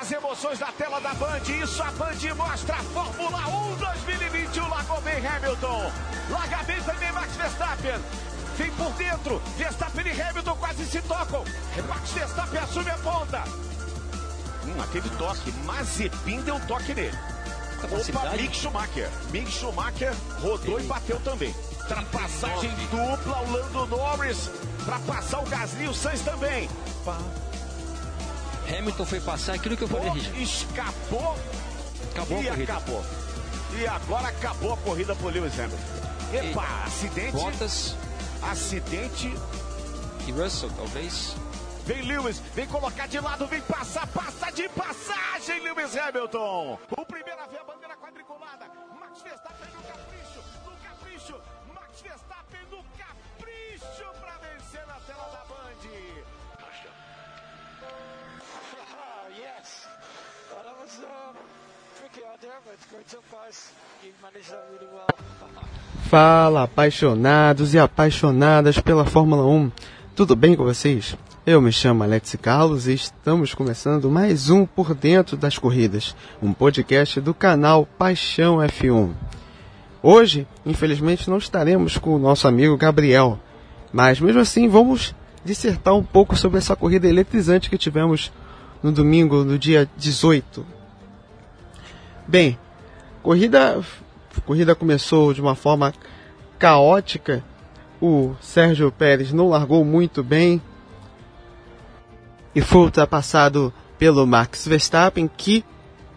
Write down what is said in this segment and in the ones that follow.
as emoções da tela da Band. Isso a Band mostra a Fórmula 1 2021. Largou bem Hamilton. Larga bem também Max Verstappen. Vem por dentro. Verstappen e Hamilton quase se tocam. Max Verstappen assume a ponta. Hum, teve toque. Mazepin deu toque nele. Opa, Mick Schumacher. Mick Schumacher rodou e bateu também. Ultrapassagem dupla, o Lando Norris para passar o Gasly e o Sainz também. Hamilton foi passar aquilo que eu falei, Richard. Escapou. Acabou e a corrida. acabou. E agora acabou a corrida por Lewis Hamilton. Epa, E acidente. Bottas Acidente. e Russell, talvez. Vem Lewis, vem colocar de lado, vem passar, passa de passagem, Lewis Hamilton. O primeiro a ver a bandeira quadriculada. Max Verstappen no capricho, no capricho. Max Verstappen no capricho para vencer na tela da Band. Yes. Was uh, tricky out there, but great job, guys. You managed that really well. Fala, apaixonados e apaixonadas pela Fórmula 1. Tudo bem com vocês? Eu me chamo Alex Carlos e estamos começando mais um Por Dentro das Corridas, um podcast do canal Paixão F1. Hoje, infelizmente, não estaremos com o nosso amigo Gabriel, mas mesmo assim vamos dissertar um pouco sobre essa corrida eletrizante que tivemos no domingo, no dia 18. Bem, corrida corrida começou de uma forma caótica. O Sérgio Pérez não largou muito bem e foi ultrapassado pelo Max Verstappen, que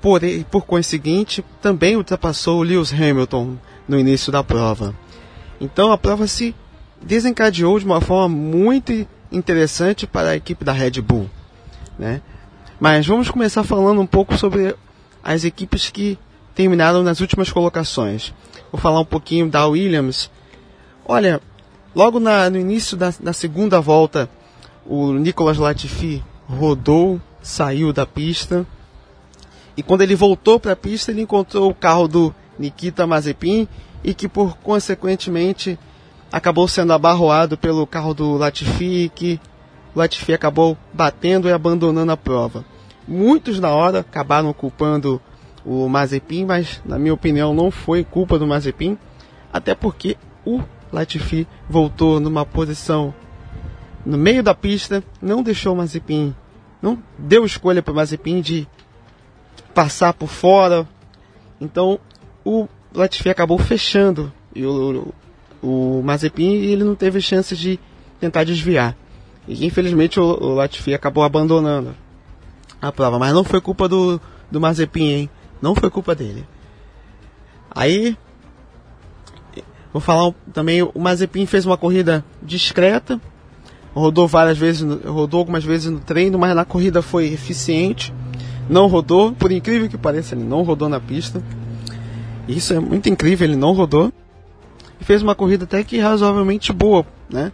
por, por conseguinte também ultrapassou o Lewis Hamilton no início da prova. Então a prova se desencadeou de uma forma muito interessante para a equipe da Red Bull. Né? Mas vamos começar falando um pouco sobre as equipes que terminaram nas últimas colocações. Vou falar um pouquinho da Williams. Olha, logo na, no início da, da, segunda volta, o Nicolas Latifi rodou, saiu da pista. E quando ele voltou para a pista, ele encontrou o carro do Nikita Mazepin e que, por consequentemente, acabou sendo abarroado pelo carro do Latifi que o Latifi acabou batendo e abandonando a prova. Muitos na hora acabaram culpando o Mazepin, mas na minha opinião não foi culpa do Mazepin, até porque o Latifi voltou numa posição no meio da pista, não deixou o Mazepin, não deu escolha para o Mazepin de passar por fora, então o Latifi acabou fechando e o, o, o Mazepin ele não teve chance de tentar desviar. E infelizmente o, o Latifi acabou abandonando a prova, mas não foi culpa do, do Mazepin, hein? Não foi culpa dele. Aí, vou falar também, o Mazepin fez uma corrida discreta, rodou várias vezes, rodou algumas vezes no treino, mas na corrida foi eficiente. Não rodou, por incrível que pareça, ele não rodou na pista. Isso é muito incrível, ele não rodou. E fez uma corrida até que razoavelmente boa, né?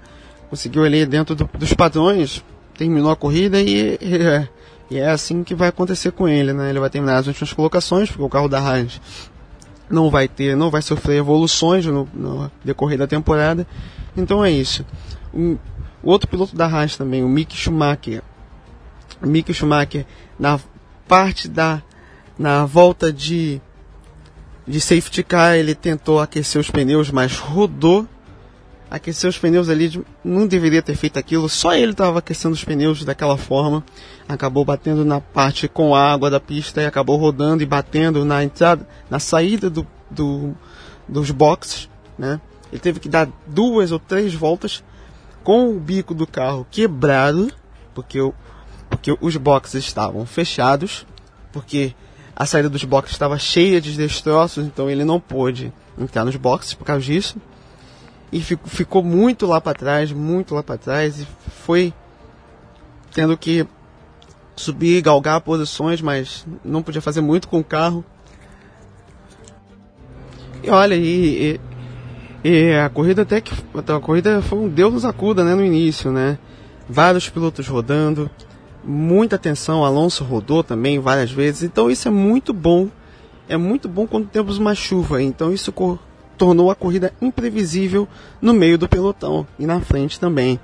Conseguiu ali dentro do, dos padrões, terminou a corrida e, e e é assim que vai acontecer com ele, né? Ele vai terminar as últimas colocações, porque o carro da Haas não vai ter, não vai sofrer evoluções no, no decorrer da temporada. Então é isso. Um, o outro piloto da Haas também, o Mick Schumacher. O Mick Schumacher, na parte da na volta de de safety car, ele tentou aquecer os pneus, mas rodou aquecer os pneus ali, não deveria ter feito aquilo, só ele estava aquecendo os pneus daquela forma, acabou batendo na parte com água da pista e acabou rodando e batendo na entrada, na saída do, do, dos boxes, né? Ele teve que dar duas ou três voltas com o bico do carro quebrado, porque, o, porque os boxes estavam fechados, porque a saída dos boxes estava cheia de destroços, então ele não pôde entrar nos boxes por causa disso e ficou muito lá para trás, muito lá para trás e foi tendo que subir, galgar posições, mas não podia fazer muito com o carro. E olha, e, e, e a corrida até que a corrida foi um Deus nos acuda, né, no início, né? Vários pilotos rodando, muita atenção, Alonso rodou também várias vezes. Então isso é muito bom. É muito bom quando temos uma chuva. Então isso tornou a corrida imprevisível no meio do pelotão e na frente também.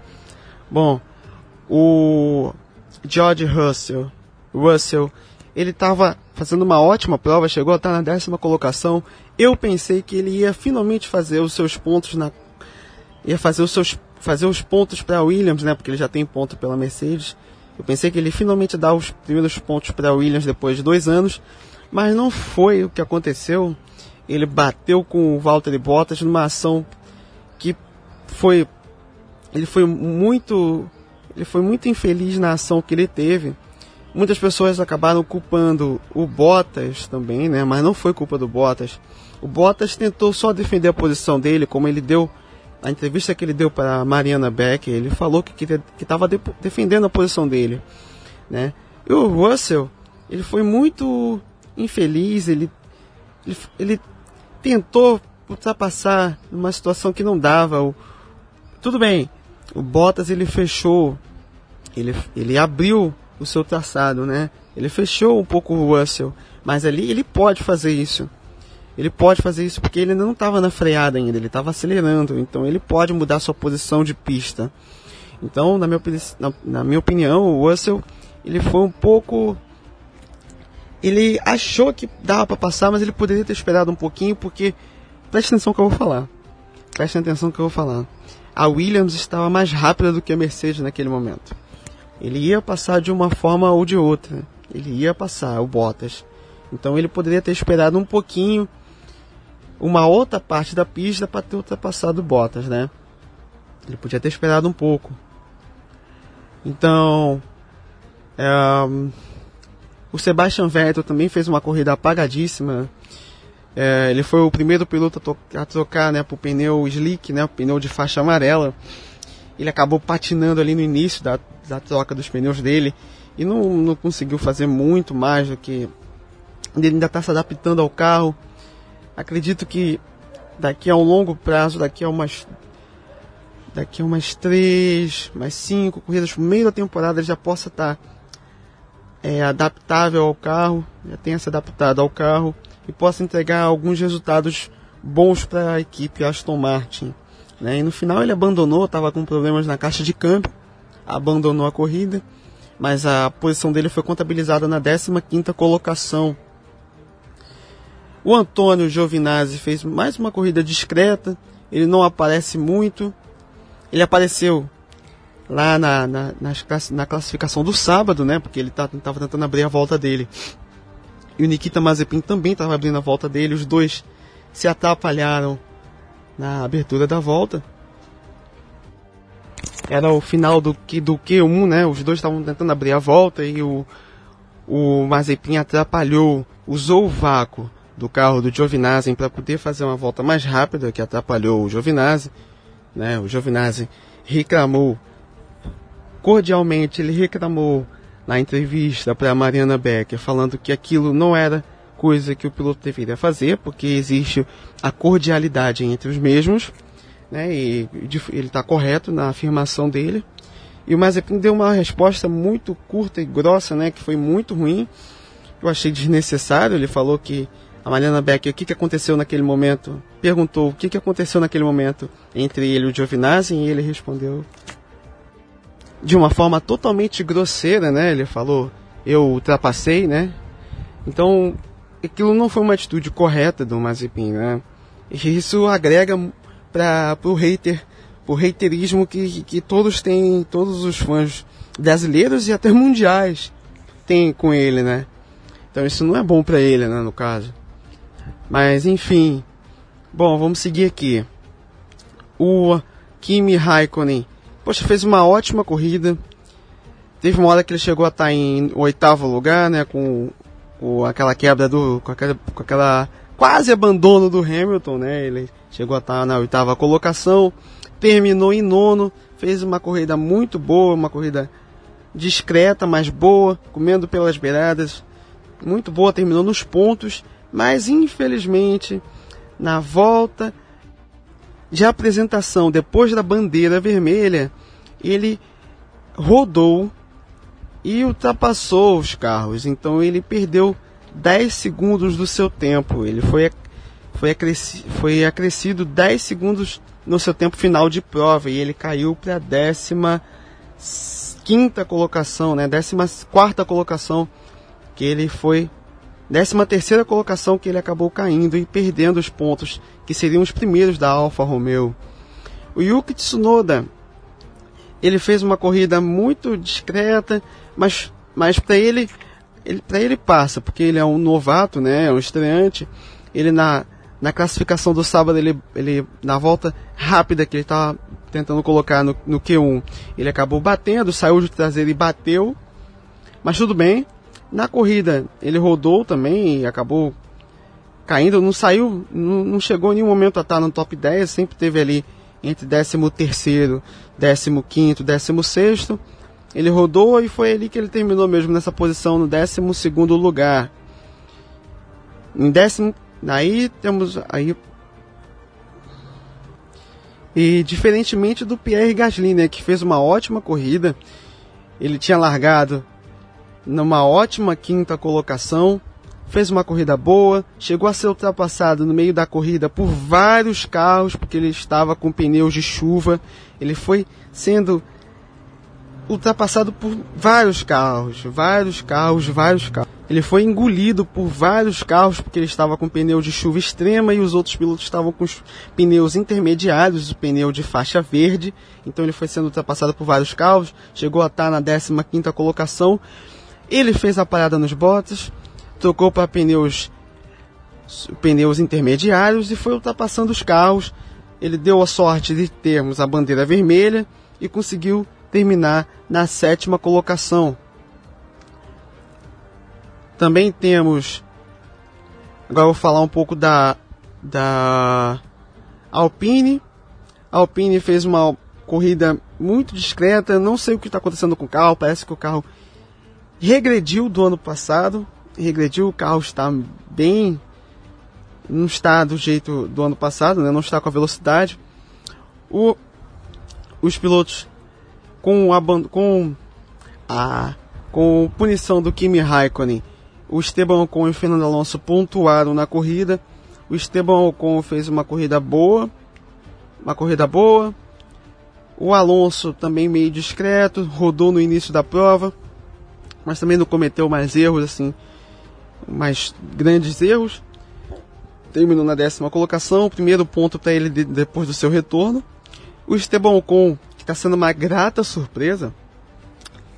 Bom, o George Russell, Russell ele estava fazendo uma ótima prova, chegou a estar na décima colocação. Eu pensei que ele ia finalmente fazer os seus pontos na ia fazer os seus fazer os pontos para Williams, né? Porque ele já tem ponto pela Mercedes. Eu pensei que ele finalmente dar os primeiros pontos para Williams depois de dois anos, mas não foi o que aconteceu. Ele bateu com o Valtteri Bottas numa ação que foi ele foi muito ele foi muito infeliz na ação que ele teve. Muitas pessoas acabaram culpando o Bottas também, né? Mas não foi culpa do Bottas. O Bottas tentou só defender a posição dele, como ele deu a entrevista que ele deu para Mariana Beck, ele falou que estava de, defendendo a posição dele, né? E o Russell, ele foi muito infeliz, ele, ele, ele tentou ultrapassar numa situação que não dava. O, tudo bem, o Bottas ele fechou, ele, ele abriu o seu traçado, né? Ele fechou um pouco o Russell, mas ali ele pode fazer isso ele pode fazer isso porque ele não estava na freada ainda, ele estava acelerando, então ele pode mudar sua posição de pista. Então, na minha, na, na minha opinião, o Russell ele foi um pouco. Ele achou que dava para passar, mas ele poderia ter esperado um pouquinho, porque. Preste atenção que eu vou falar. Preste atenção que eu vou falar. A Williams estava mais rápida do que a Mercedes naquele momento. Ele ia passar de uma forma ou de outra. Ele ia passar, o Bottas. Então ele poderia ter esperado um pouquinho uma outra parte da pista para ter ultrapassado Bottas, né? Ele podia ter esperado um pouco. Então, é, o Sebastian Vettel também fez uma corrida apagadíssima. É, ele foi o primeiro piloto a, to a trocar né, para o pneu slick, né, o pneu de faixa amarela. Ele acabou patinando ali no início da, da troca dos pneus dele e não, não conseguiu fazer muito mais do que ele ainda está se adaptando ao carro. Acredito que daqui a um longo prazo, daqui a umas daqui a umas três, mais cinco corridas no meio da temporada ele já possa estar tá, é, adaptável ao carro, já tenha se adaptado ao carro e possa entregar alguns resultados bons para a equipe Aston Martin. Né? E no final ele abandonou, estava com problemas na caixa de câmbio, abandonou a corrida, mas a posição dele foi contabilizada na 15ª colocação o Antônio Giovinazzi fez mais uma corrida discreta, ele não aparece muito. Ele apareceu lá na, na, na classificação do sábado, né? Porque ele estava tá, tentando abrir a volta dele. E o Nikita Mazepin também estava abrindo a volta dele. Os dois se atrapalharam na abertura da volta. Era o final do, do Q1, né? Os dois estavam tentando abrir a volta e o, o Mazepin atrapalhou, usou o vácuo do carro do Giovinazzi para poder fazer uma volta mais rápida, que atrapalhou o Giovinazzi. Né? O Giovinazzi reclamou, cordialmente, ele reclamou na entrevista para a Mariana Becker, falando que aquilo não era coisa que o piloto deveria fazer, porque existe a cordialidade entre os mesmos, né? E ele está correto na afirmação dele. E o Mazepin deu uma resposta muito curta e grossa, né? Que foi muito ruim. Eu achei desnecessário. Ele falou que a Mariana Becker, o que, que aconteceu naquele momento? Perguntou o que, que aconteceu naquele momento entre ele e o Giovinazzi e ele respondeu de uma forma totalmente grosseira, né? Ele falou, eu ultrapassei, né? Então, aquilo não foi uma atitude correta do Mazepin, né? E isso agrega para o hater, o haterismo que, que todos têm, todos os fãs brasileiros e até mundiais têm com ele, né? Então isso não é bom para ele, né, no caso. Mas enfim. Bom, vamos seguir aqui. O Kimi Raikkonen, poxa, fez uma ótima corrida. Teve uma hora que ele chegou a estar em oitavo lugar, né, com, com aquela quebra do, com aquela, com aquela quase abandono do Hamilton, né? Ele chegou a estar na oitava colocação, terminou em nono, fez uma corrida muito boa, uma corrida discreta, mas boa, comendo pelas beiradas, muito boa, terminou nos pontos mas infelizmente, na volta de apresentação depois da bandeira vermelha, ele rodou e ultrapassou os carros. Então ele perdeu 10 segundos do seu tempo. Ele foi, foi, acresci, foi acrescido 10 segundos no seu tempo final de prova e ele caiu para a décima quinta colocação, né? Décima quarta colocação que ele foi 13 terceira colocação que ele acabou caindo e perdendo os pontos que seriam os primeiros da Alfa Romeo. O Yuki Tsunoda, ele fez uma corrida muito discreta, mas, mas para ele, ele para ele passa, porque ele é um novato, né, é um estreante. Ele na, na classificação do sábado, ele, ele na volta rápida que ele estava tentando colocar no, no Q1, ele acabou batendo, saiu de traseiro e bateu. Mas tudo bem. Na corrida, ele rodou também e acabou caindo, não saiu, não, não chegou em nenhum momento a estar no top 10, sempre teve ali entre 13 terceiro, 15 16 ele rodou e foi ali que ele terminou mesmo nessa posição no 12 lugar. Em décimo, aí temos aí e diferentemente do Pierre Gasly, né, que fez uma ótima corrida, ele tinha largado numa ótima quinta colocação, fez uma corrida boa, chegou a ser ultrapassado no meio da corrida por vários carros, porque ele estava com pneus de chuva. Ele foi sendo ultrapassado por vários carros, vários carros, vários carros. Ele foi engolido por vários carros porque ele estava com pneu de chuva extrema e os outros pilotos estavam com os pneus intermediários, o pneu de faixa verde. Então ele foi sendo ultrapassado por vários carros, chegou a estar na 15 quinta colocação. Ele fez a parada nos botas, tocou para pneus pneus intermediários e foi ultrapassando os carros. Ele deu a sorte de termos a bandeira vermelha e conseguiu terminar na sétima colocação. Também temos. Agora vou falar um pouco da, da Alpine. A Alpine fez uma corrida muito discreta. Não sei o que está acontecendo com o carro. Parece que o carro regrediu do ano passado regrediu, o carro está bem. não está do jeito do ano passado, né? não está com a velocidade. O, os pilotos com a, com a com punição do Kimi Raikkonen, o Esteban Ocon e o Fernando Alonso pontuaram na corrida. O Esteban Ocon fez uma corrida boa, uma corrida boa. O Alonso também meio discreto, rodou no início da prova, mas também não cometeu mais erros assim mais grandes erros. Terminou na décima colocação, primeiro ponto para ele de, depois do seu retorno. O Esteban Ocon, que está sendo uma grata surpresa,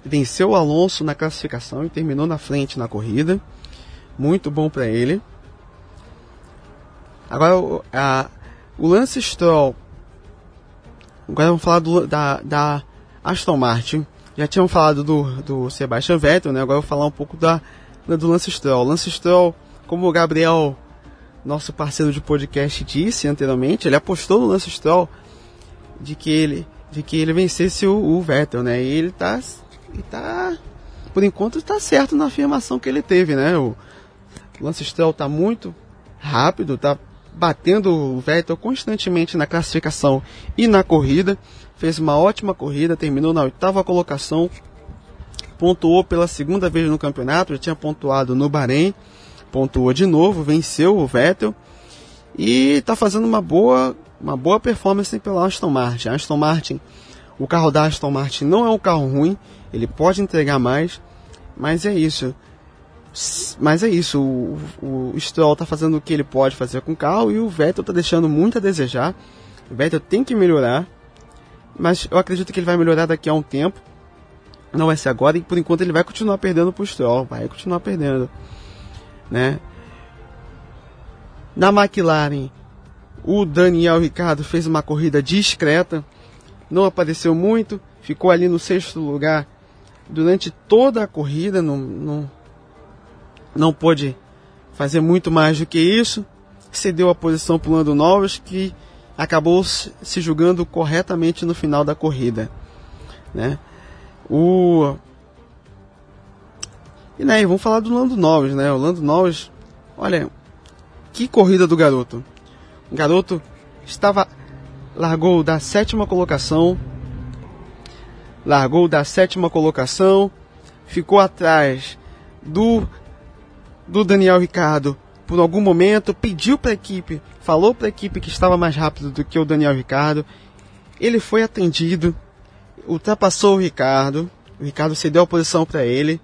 venceu o Alonso na classificação e terminou na frente na corrida. Muito bom para ele. Agora, a, o Lance Stroll. Agora vamos falar do, da, da Aston Martin. Já tínhamos falado do, do Sebastian Vettel, né? Agora eu vou falar um pouco da do Lance Stroll. Lance Stroll, como o Gabriel, nosso parceiro de podcast, disse anteriormente, ele apostou no Lance Stroll de que ele, de que ele vencesse o, o Vettel, né? E ele tá, ele tá, por enquanto, está certo na afirmação que ele teve, né? O Lance Stroll tá muito rápido, tá batendo o Vettel constantemente na classificação e na corrida. Fez uma ótima corrida, terminou na oitava colocação, pontuou pela segunda vez no campeonato, já tinha pontuado no Bahrein, pontuou de novo, venceu o Vettel e está fazendo uma boa, uma boa performance pela Aston Martin. Aston Martin, o carro da Aston Martin não é um carro ruim, ele pode entregar mais, mas é isso. Mas é isso, o, o Stroll está fazendo o que ele pode fazer com o carro e o Vettel está deixando muito a desejar. O Vettel tem que melhorar, mas eu acredito que ele vai melhorar daqui a um tempo. Não vai ser agora e por enquanto ele vai continuar perdendo pro Stroll, vai continuar perdendo, né? Na McLaren, o Daniel Ricardo fez uma corrida discreta, não apareceu muito, ficou ali no sexto lugar durante toda a corrida, não, não, não pôde fazer muito mais do que isso, cedeu a posição para o Lando Norris, que acabou se julgando corretamente no final da corrida, né? O. E né, vamos falar do Lando Norris, né? O Lando Norris, olha, que corrida do garoto. O garoto estava. largou da sétima colocação. Largou da sétima colocação. Ficou atrás do. do Daniel Ricardo por algum momento. Pediu para a equipe, falou para a equipe que estava mais rápido do que o Daniel Ricardo. Ele foi atendido ultrapassou o Ricardo. O Ricardo cedeu a posição para ele.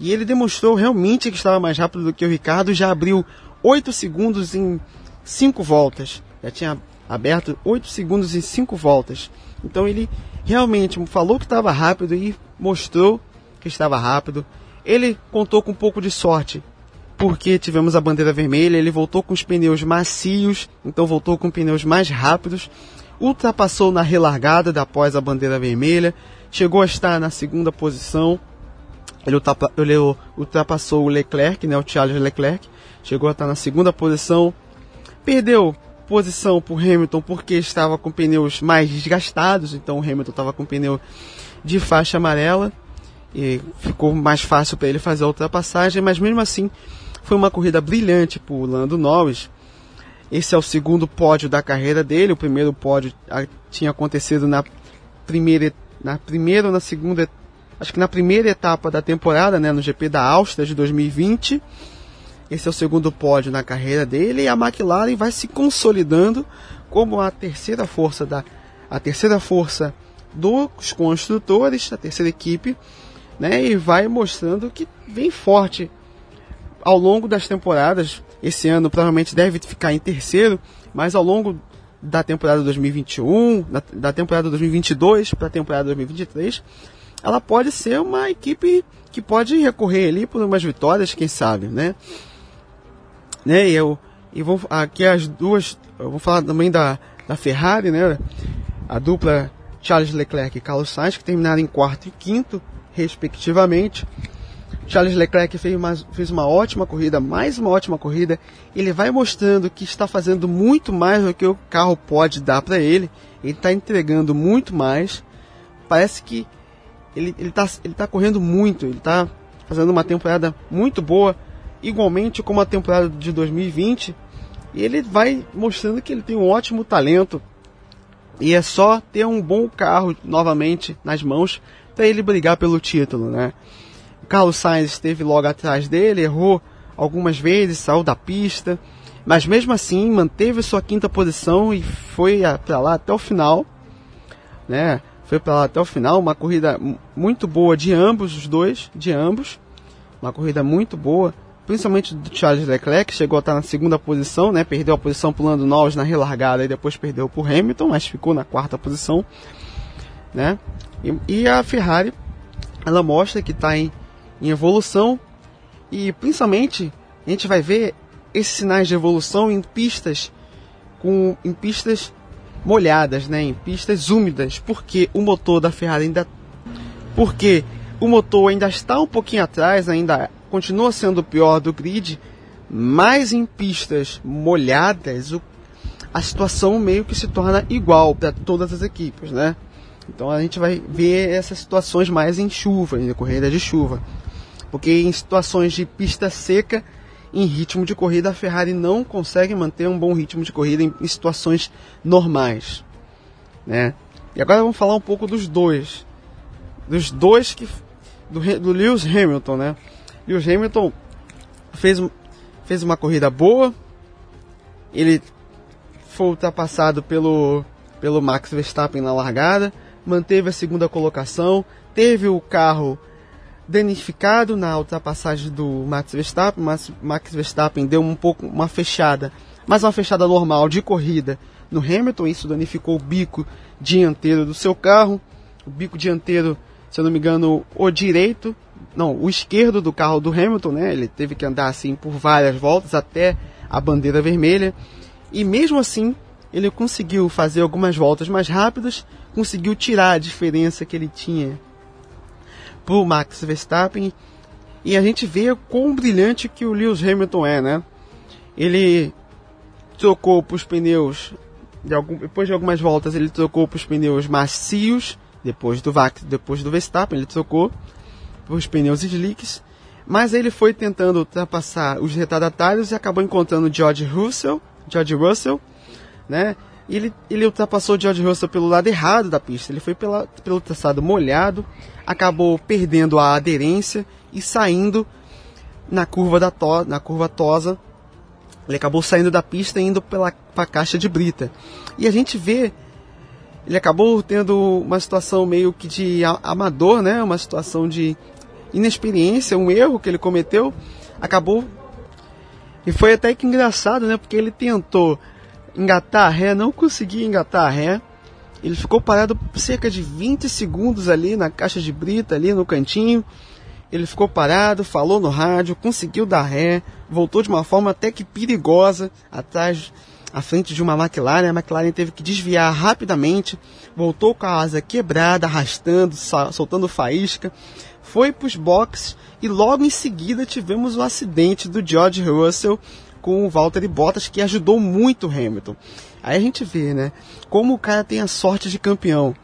E ele demonstrou realmente que estava mais rápido do que o Ricardo, já abriu 8 segundos em 5 voltas. Já tinha aberto 8 segundos em 5 voltas. Então ele realmente falou que estava rápido e mostrou que estava rápido. Ele contou com um pouco de sorte, porque tivemos a bandeira vermelha, ele voltou com os pneus macios, então voltou com pneus mais rápidos, ultrapassou na relargada após a bandeira vermelha, chegou a estar na segunda posição, ele, ultrapassou o Leclerc, né, o Charles Leclerc, chegou a estar na segunda posição, perdeu posição por Hamilton porque estava com pneus mais desgastados, então o Hamilton estava com pneu de faixa amarela e ficou mais fácil para ele fazer a ultrapassagem, mas mesmo assim foi uma corrida brilhante por Lando Norris. Esse é o segundo pódio da carreira dele, o primeiro pódio tinha acontecido na primeira na primeira ou na segunda acho que na primeira etapa da temporada, né, no GP da Áustria de 2020. Esse é o segundo pódio na carreira dele e a McLaren vai se consolidando como a terceira força da a terceira força dos construtores, a terceira equipe, né, e vai mostrando que vem forte ao longo das temporadas. Esse ano provavelmente deve ficar em terceiro, mas ao longo da temporada 2021, da, da temporada 2022 para a temporada 2023, ela pode ser uma equipe que pode recorrer ali por umas vitórias, quem sabe, né? Né, e eu e vou aqui as duas, eu vou falar também da, da Ferrari, né? A dupla Charles Leclerc e Carlos Sainz que terminaram em quarto e quinto, respectivamente. Charles Leclerc fez uma, fez uma ótima corrida, mais uma ótima corrida. Ele vai mostrando que está fazendo muito mais do que o carro pode dar para ele. Ele está entregando muito mais. Parece que ele está ele tá correndo muito, ele está fazendo uma temporada muito boa, igualmente como a temporada de 2020. E ele vai mostrando que ele tem um ótimo talento. E é só ter um bom carro novamente nas mãos para ele brigar pelo título, né? Carlos Sainz esteve logo atrás dele, errou algumas vezes, saiu da pista, mas mesmo assim manteve sua quinta posição e foi para lá até o final, né? Foi para lá até o final, uma corrida muito boa de ambos os dois, de ambos, uma corrida muito boa, principalmente do Charles Leclerc, que chegou a estar na segunda posição, né? Perdeu a posição pulando Norris na relargada e depois perdeu para Hamilton, mas ficou na quarta posição, né? E, e a Ferrari, ela mostra que está em, em evolução e principalmente a gente vai ver esses sinais de evolução em pistas com em pistas molhadas, né, em pistas úmidas, porque o motor da Ferrari ainda porque o motor ainda está um pouquinho atrás, ainda continua sendo o pior do grid, mas em pistas molhadas o, a situação meio que se torna igual para todas as equipes, né? Então a gente vai ver essas situações mais em chuva, em corrida de chuva. Porque em situações de pista seca em ritmo de corrida, a Ferrari não consegue manter um bom ritmo de corrida em, situações normais. Né? E agora vamos falar um pouco dos dois. Dos dois que. Do, do Lewis Hamilton, né? Lewis Hamilton fez, fez uma corrida boa. Ele foi ultrapassado pelo, pelo Max Verstappen na largada. Manteve a segunda colocação. Teve o carro danificado na ultrapassagem do Max Verstappen. Max, Max Verstappen deu um pouco uma fechada, mas uma fechada normal de corrida no Hamilton. Isso danificou o bico dianteiro do seu carro. O bico dianteiro, se eu não me engano, o direito, não, o esquerdo do carro do Hamilton, né? Ele teve que andar assim por várias voltas até a bandeira vermelha. E mesmo assim, ele conseguiu fazer algumas voltas mais rápidas, conseguiu tirar a diferença que ele tinha pro Max Verstappen. E a gente vê quão brilhante que o Lewis Hamilton é, né? Ele trocou para os pneus, de algum, depois de algumas voltas, ele trocou para os pneus macios, depois do, depois do Verstappen, ele trocou para os pneus slicks. Mas ele foi tentando ultrapassar os retardatários e acabou encontrando George Russell, George Russell, né? Ele, ele ultrapassou o George Russell pelo lado errado da pista. Ele foi pela, pelo traçado molhado, acabou perdendo a aderência e saindo na curva da to, na curva tosa. Ele acabou saindo da pista e indo pela pra caixa de brita. E a gente vê ele acabou tendo uma situação meio que de amador, né? Uma situação de inexperiência, um erro que ele cometeu, acabou. E foi até que engraçado, né? Porque ele tentou engatar a ré, não conseguia engatar a ré. Ele ficou parado cerca de 20 segundos ali na caixa de brita, ali no cantinho. Ele ficou parado, falou no rádio, conseguiu dar ré, voltou de uma forma até que perigosa atrás, à frente de uma McLaren. A McLaren teve que desviar rapidamente, voltou com a asa quebrada, arrastando, soltando faísca, foi para os boxes e logo em seguida tivemos o acidente do George Russell com o Valtteri Bottas que ajudou muito o Hamilton. Aí a gente vê, né, como o cara tem a sorte de campeão.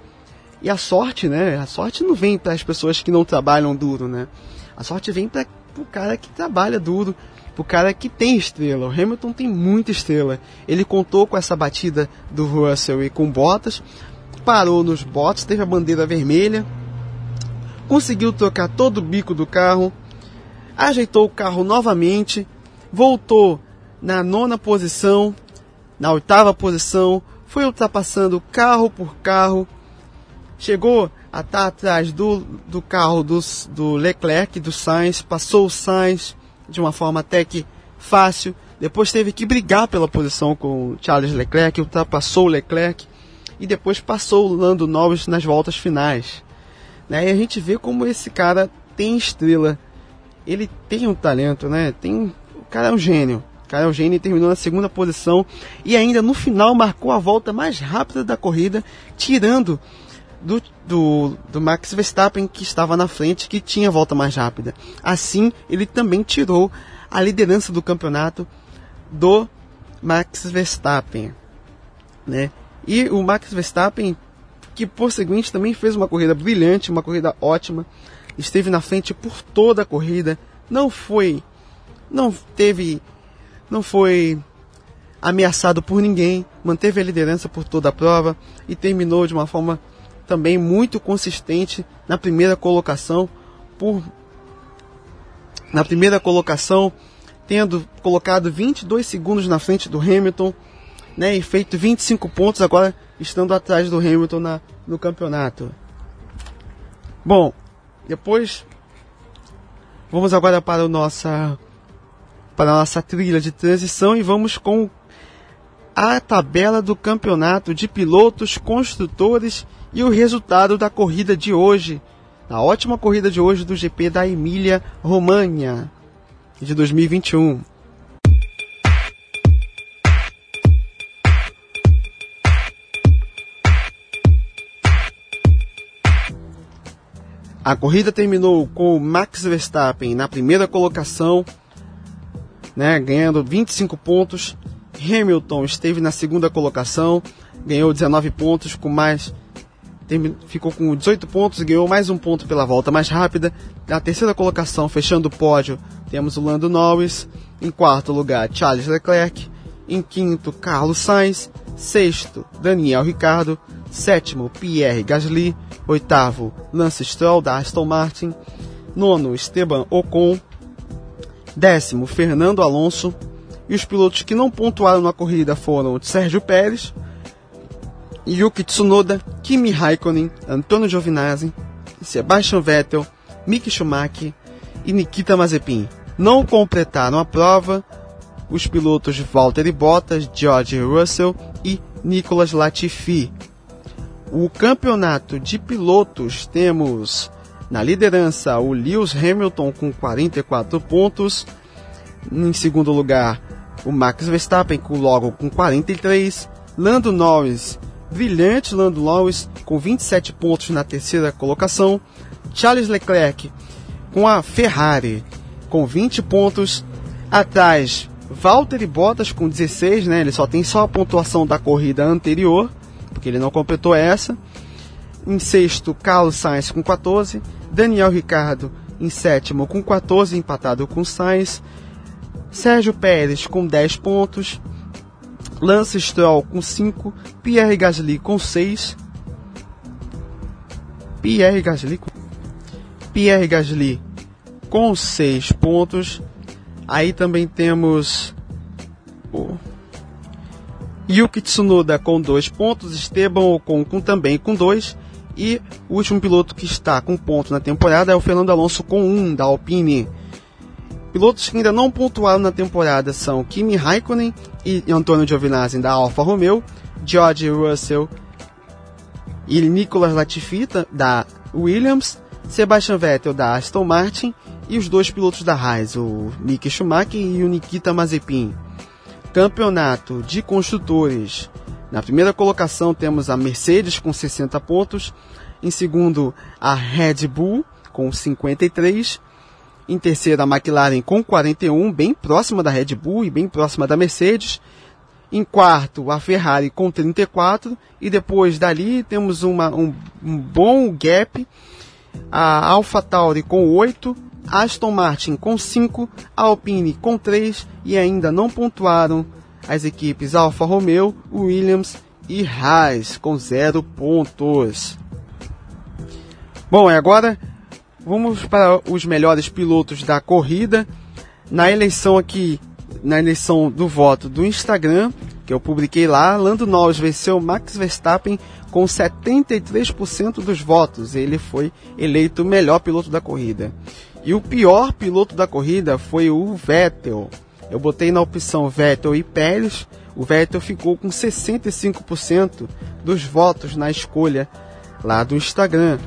E a sorte, né? A sorte não vem para as pessoas que não trabalham duro, né? A sorte vem para o cara que trabalha duro, o cara que tem estrela. O Hamilton tem muita estrela. Ele contou com essa batida do Russell e com Bottas, parou nos bots, teve a bandeira vermelha, conseguiu trocar todo o bico do carro, ajeitou o carro novamente, voltou na nona posição, na oitava posição, foi ultrapassando carro por carro, chegou a estar atrás do, do carro do, do Leclerc, do Sainz, passou o Sainz de uma forma até que fácil, depois teve que brigar pela posição com Charles Leclerc, ultrapassou o Leclerc e depois passou o Lando Norris nas voltas finais. Né? E a gente vê como esse cara tem estrela, ele tem um talento, né? Tem, o cara é um gênio. O cara é um gênio e terminou na segunda posição e ainda no final marcou a volta mais rápida da corrida, tirando do, do, do Max Verstappen que estava na frente, que tinha a volta mais rápida. Assim, ele também tirou a liderança do campeonato do Max Verstappen, né? E o Max Verstappen, que por seguinte também fez uma corrida brilhante, uma corrida ótima, esteve na frente por toda a corrida, não foi, não teve, não foi ameaçado por ninguém, manteve a liderança por toda a prova e terminou de uma forma também muito consistente na primeira colocação, por na primeira colocação, tendo colocado 22 segundos na frente do Hamilton, né, e feito 25 pontos agora estando atrás do Hamilton na, no campeonato. Bom, depois vamos agora para o nossa para a nossa trilha de transição e vamos com a tabela do campeonato de pilotos, construtores e o resultado da corrida de hoje, na ótima corrida de hoje do GP da Emília Romagna de 2021. A corrida terminou com Max Verstappen na primeira colocação, né, ganhando 25 pontos. Hamilton esteve na segunda colocação, ganhou 19 pontos com mais ficou com 18 pontos e ganhou mais um ponto pela volta mais rápida. Na terceira colocação, fechando o pódio, temos o Lando Norris. Em quarto lugar, Charles Leclerc. Em quinto, Carlos Sainz. Sexto, Daniel Ricardo. Sétimo, Pierre Gasly. Oitavo, Lance Stroll da Aston Martin. Nono, Esteban Ocon. Décimo, Fernando Alonso. E os pilotos que não pontuaram na corrida foram Sérgio Pérez, Yuki Tsunoda, Kimi Raikkonen, Antonio Giovinazzi, Sebastian Vettel, Mick Schumacher e Nikita Mazepin. Não completaram a prova os pilotos Valtteri Bottas, George Russell e Nicolas Latifi. O campeonato de pilotos temos na liderança o Lewis Hamilton com 44 pontos, em segundo lugar o Max Verstappen com logo com 43, Lando Norris brilhante Lando Norris com 27 pontos na terceira colocação, Charles Leclerc com a Ferrari com 20 pontos, atrás Valtteri Bottas com 16, né? Ele só tem só a pontuação da corrida anterior, porque ele não completou essa. Em sexto, Carlos Sainz com 14, Daniel Ricardo em sétimo com 14, empatado com Sainz. Sérgio Pérez com 10 pontos, Lance Stroll com 5, Pierre Gasly com 6, Pierre Gasly com, Pierre Gasly com 6 pontos. Aí também temos o Yuki Tsunoda com 2 pontos, Esteban Ocon com, também com 2 E o último piloto que está com ponto na temporada é o Fernando Alonso com um da Alpine. Pilotos que ainda não pontuaram na temporada são Kimi Raikkonen e Antonio Giovinazzi da Alfa Romeo, George Russell e Nicolas Latifi da Williams, Sebastian Vettel da Aston Martin e os dois pilotos da Haas, o Mick Schumacher e o Nikita Mazepin. Campeonato de construtores. Na primeira colocação temos a Mercedes com 60 pontos, em segundo a Red Bull com 53, em terceiro a McLaren com 41, bem próxima da Red Bull e bem próxima da Mercedes. Em quarto, a Ferrari com 34. E depois dali temos uma, um, um bom gap. A AlphaTauri com 8. Aston Martin com 5. A Alpine com 3. E ainda não pontuaram as equipes Alfa Romeo, Williams e Haas com 0 pontos. Bom, e agora Vamos para os melhores pilotos da corrida. Na eleição aqui, na eleição do voto do Instagram, que eu publiquei lá, Lando Norris venceu Max Verstappen com 73% dos votos. Ele foi eleito o melhor piloto da corrida. E o pior piloto da corrida foi o Vettel. Eu botei na opção Vettel e Pérez. O Vettel ficou com 65% dos votos na escolha lá do Instagram.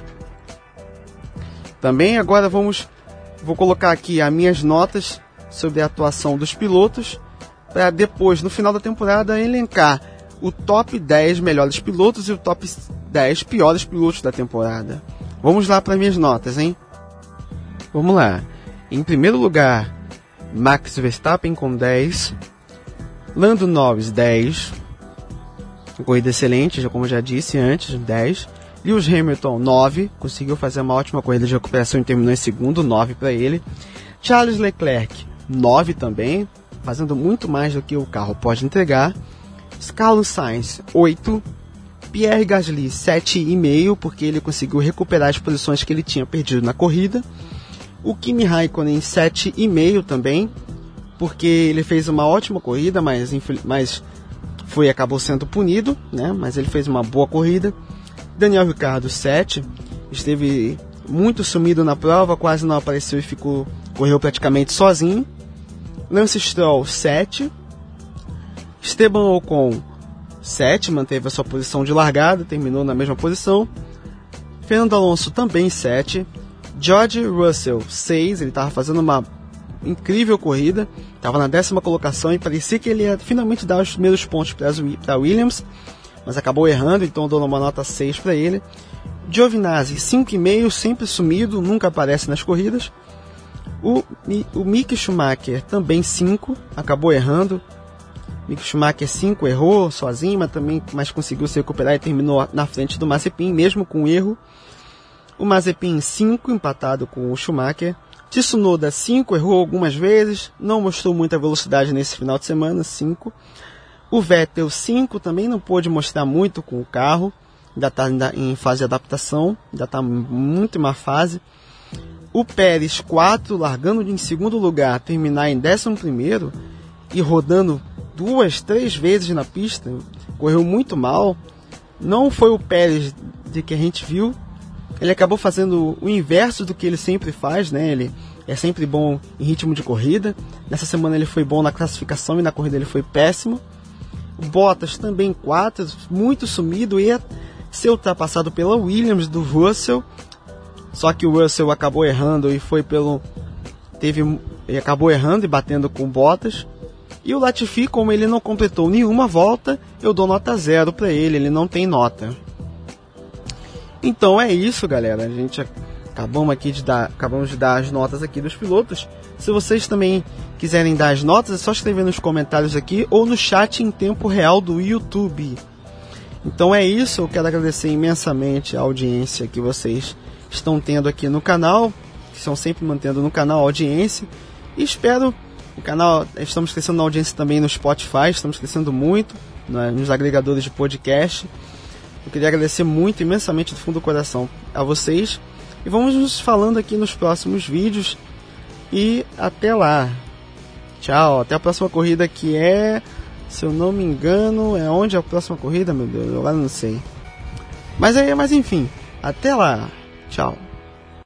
Também agora vamos vou colocar aqui as minhas notas sobre a atuação dos pilotos para depois no final da temporada elencar o top 10 melhores pilotos e o top 10 piores pilotos da temporada. Vamos lá para minhas notas, hein? Vamos lá. Em primeiro lugar, Max Verstappen com 10, Lando Norris 10, corrida excelente, como já disse antes, 10. Lewis Hamilton, 9, conseguiu fazer uma ótima corrida de recuperação e terminou em segundo, 9 para ele. Charles Leclerc, 9 também, fazendo muito mais do que o carro pode entregar. Carlos Sainz, 8. Pierre Gasly, 7,5, porque ele conseguiu recuperar as posições que ele tinha perdido na corrida. O Kimi Raikkonen, 7,5 também, porque ele fez uma ótima corrida, mas, mas foi acabou sendo punido, né? Mas ele fez uma boa corrida. Daniel Ricardo 7 esteve muito sumido na prova, quase não apareceu e ficou correu praticamente sozinho. Lance Stroll 7. Esteban Ocon 7, manteve a sua posição de largada, terminou na mesma posição. Fernando Alonso também 7. George Russell 6, ele estava fazendo uma incrível corrida, estava na décima colocação e parecia que ele ia finalmente dar os primeiros pontos para Williams mas acabou errando, então dou uma nota 6 para ele. Giovinazzi, 5,5, sempre sumido, nunca aparece nas corridas. O, o Mick Schumacher, também 5, acabou errando. Mick Schumacher 5 errou sozinho, mas também mas conseguiu se recuperar e terminou na frente do Mazepin, mesmo com erro. O Mazepin 5, empatado com o Schumacher. Tsunoda 5, errou algumas vezes, não mostrou muita velocidade nesse final de semana, 5. O Vettel 5 também não pôde mostrar muito com o carro, ainda está em fase de adaptação, ainda está muito em má fase. O Pérez 4, largando em segundo lugar, terminar em décimo primeiro e rodando duas, três vezes na pista, correu muito mal. Não foi o Pérez de que a gente viu. Ele acabou fazendo o inverso do que ele sempre faz, né? Ele é sempre bom em ritmo de corrida. Nessa semana ele foi bom na classificação e na corrida ele foi péssimo. Bottas também 4, muito sumido, ia ser ultrapassado pela Williams do Russell. Só que o Russell acabou errando e foi pelo. Teve. E acabou errando e batendo com Bottas. E o Latifi, como ele não completou nenhuma volta, eu dou nota zero para ele, ele não tem nota. Então é isso, galera. A gente acabamos aqui de dar, acabamos de dar as notas aqui dos pilotos. Se vocês também quiserem dar as notas, é só escrever nos comentários aqui ou no chat em tempo real do YouTube. Então é isso, eu quero agradecer imensamente a audiência que vocês estão tendo aqui no canal, que estão sempre mantendo no canal a audiência. E espero o canal, estamos crescendo na audiência também no Spotify, estamos crescendo muito né, nos agregadores de podcast. Eu queria agradecer muito, imensamente do fundo do coração a vocês. E vamos nos falando aqui nos próximos vídeos. E até lá. Tchau, até a próxima corrida que é, se eu não me engano, é onde é a próxima corrida, meu Deus, agora não sei. Mas é, mas enfim, Até lá. Tchau.